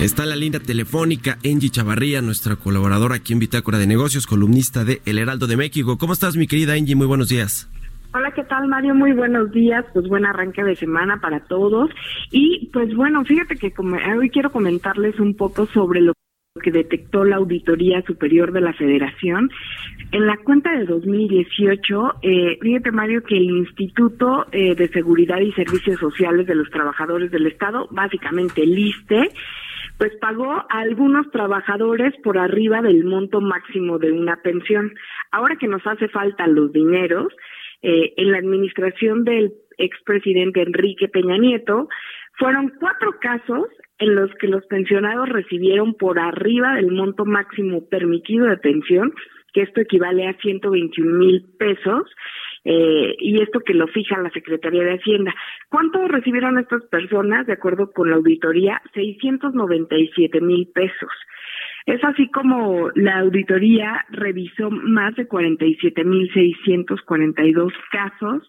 Está la línea telefónica Angie Chavarría, nuestra colaboradora aquí en Bitácora de Negocios, columnista de El Heraldo de México. ¿Cómo estás, mi querida Angie? Muy buenos días. Hola, ¿qué tal Mario? Muy buenos días, pues buen arranque de semana para todos. Y pues bueno, fíjate que como, hoy quiero comentarles un poco sobre lo que detectó la Auditoría Superior de la Federación. En la cuenta de 2018, eh, fíjate Mario que el Instituto eh, de Seguridad y Servicios Sociales de los Trabajadores del Estado, básicamente el ISTE, pues pagó a algunos trabajadores por arriba del monto máximo de una pensión. Ahora que nos hace falta los dineros, eh, en la administración del expresidente Enrique Peña Nieto, fueron cuatro casos en los que los pensionados recibieron por arriba del monto máximo permitido de pensión, que esto equivale a 121 mil pesos, eh, y esto que lo fija la Secretaría de Hacienda. ¿Cuánto recibieron estas personas? De acuerdo con la auditoría, 697 mil pesos. Es así como la auditoría revisó más de 47.642 casos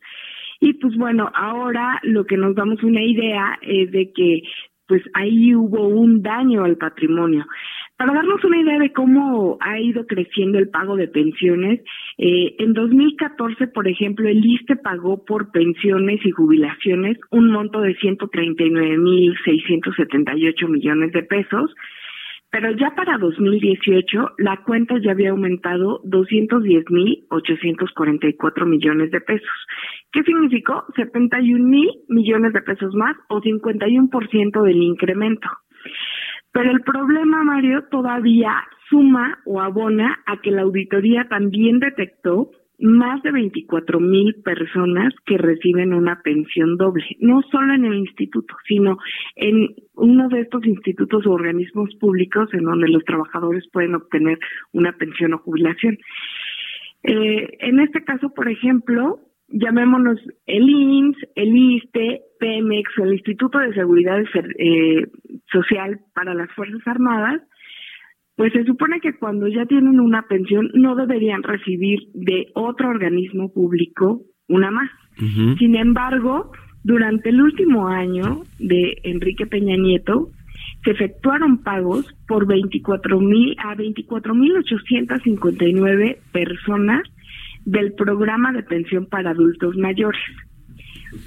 y pues bueno, ahora lo que nos damos una idea es de que pues ahí hubo un daño al patrimonio. Para darnos una idea de cómo ha ido creciendo el pago de pensiones, eh, en 2014, por ejemplo, el ISTE pagó por pensiones y jubilaciones un monto de 139.678 millones de pesos, pero ya para 2018 la cuenta ya había aumentado 210.844 millones de pesos. ¿Qué significó? 71 mil millones de pesos más o 51% del incremento. Pero el problema, Mario, todavía suma o abona a que la auditoría también detectó más de 24 mil personas que reciben una pensión doble, no solo en el instituto, sino en uno de estos institutos o organismos públicos en donde los trabajadores pueden obtener una pensión o jubilación. Eh, en este caso, por ejemplo, llamémonos el INS, el ISTE, PEMEX el Instituto de Seguridad eh, Social para las Fuerzas Armadas, pues se supone que cuando ya tienen una pensión no deberían recibir de otro organismo público una más. Sin embargo, durante el último año de Enrique Peña Nieto, se efectuaron pagos por 24 mil a 24 mil 859 personas del programa de pensión para adultos mayores.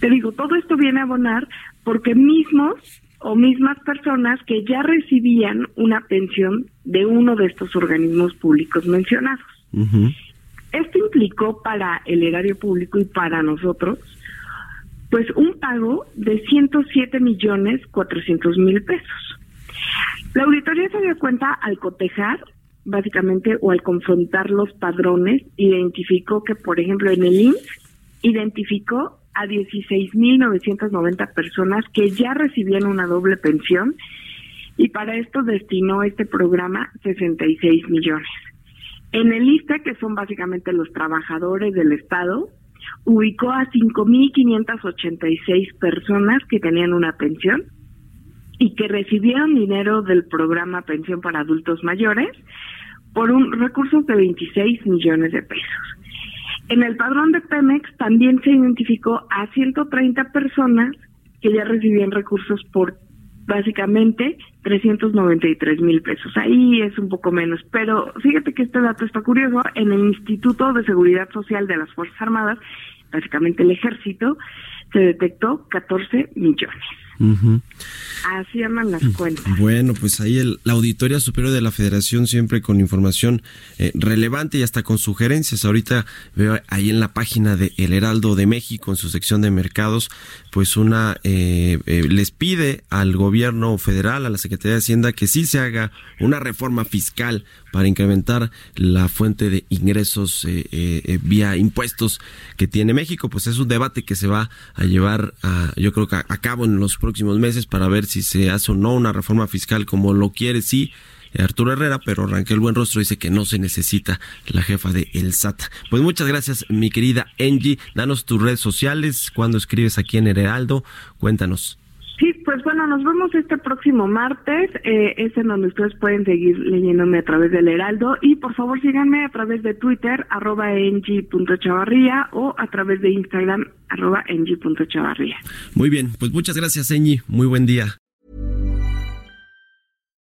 Te digo, todo esto viene a abonar porque mismos o mismas personas que ya recibían una pensión de uno de estos organismos públicos mencionados. Esto implicó para el erario público y para nosotros, pues un pago de 107 millones 400 mil pesos. La auditoría se dio cuenta al cotejar, básicamente, o al confrontar los padrones, identificó que, por ejemplo, en el INSS, identificó a 16.990 personas que ya recibían una doble pensión y para esto destinó este programa 66 millones. En el ISTE, que son básicamente los trabajadores del Estado, ubicó a 5.586 personas que tenían una pensión y que recibieron dinero del programa Pensión para Adultos Mayores por un recurso de 26 millones de pesos. En el padrón de Pemex también se identificó a 130 personas que ya recibían recursos por básicamente 393 mil pesos. Ahí es un poco menos, pero fíjate que este dato está curioso. En el Instituto de Seguridad Social de las Fuerzas Armadas, básicamente el ejército, se detectó 14 millones. Así llaman las cuentas. Bueno, pues ahí el, la Auditoría Superior de la Federación siempre con información eh, relevante y hasta con sugerencias. Ahorita veo ahí en la página de El Heraldo de México, en su sección de mercados, pues una eh, eh, les pide al gobierno federal, a la Secretaría de Hacienda, que sí se haga una reforma fiscal para incrementar la fuente de ingresos vía impuestos que tiene México. Pues es un debate que se va a llevar a, yo creo que a, a cabo en los próximos meses para ver si se hace o no una reforma fiscal como lo quiere, sí. Arturo Herrera, pero Ranquel Buenrostro dice que no se necesita la jefa de El SAT. Pues muchas gracias, mi querida Angie. Danos tus redes sociales, cuando escribes aquí en El Heraldo, cuéntanos. Sí, pues bueno, nos vemos este próximo martes. Eh, es en donde ustedes pueden seguir leyéndome a través del Heraldo. Y por favor síganme a través de Twitter, arroba chavarría o a través de Instagram, arroba chavarría. Muy bien, pues muchas gracias, Engie. Muy buen día.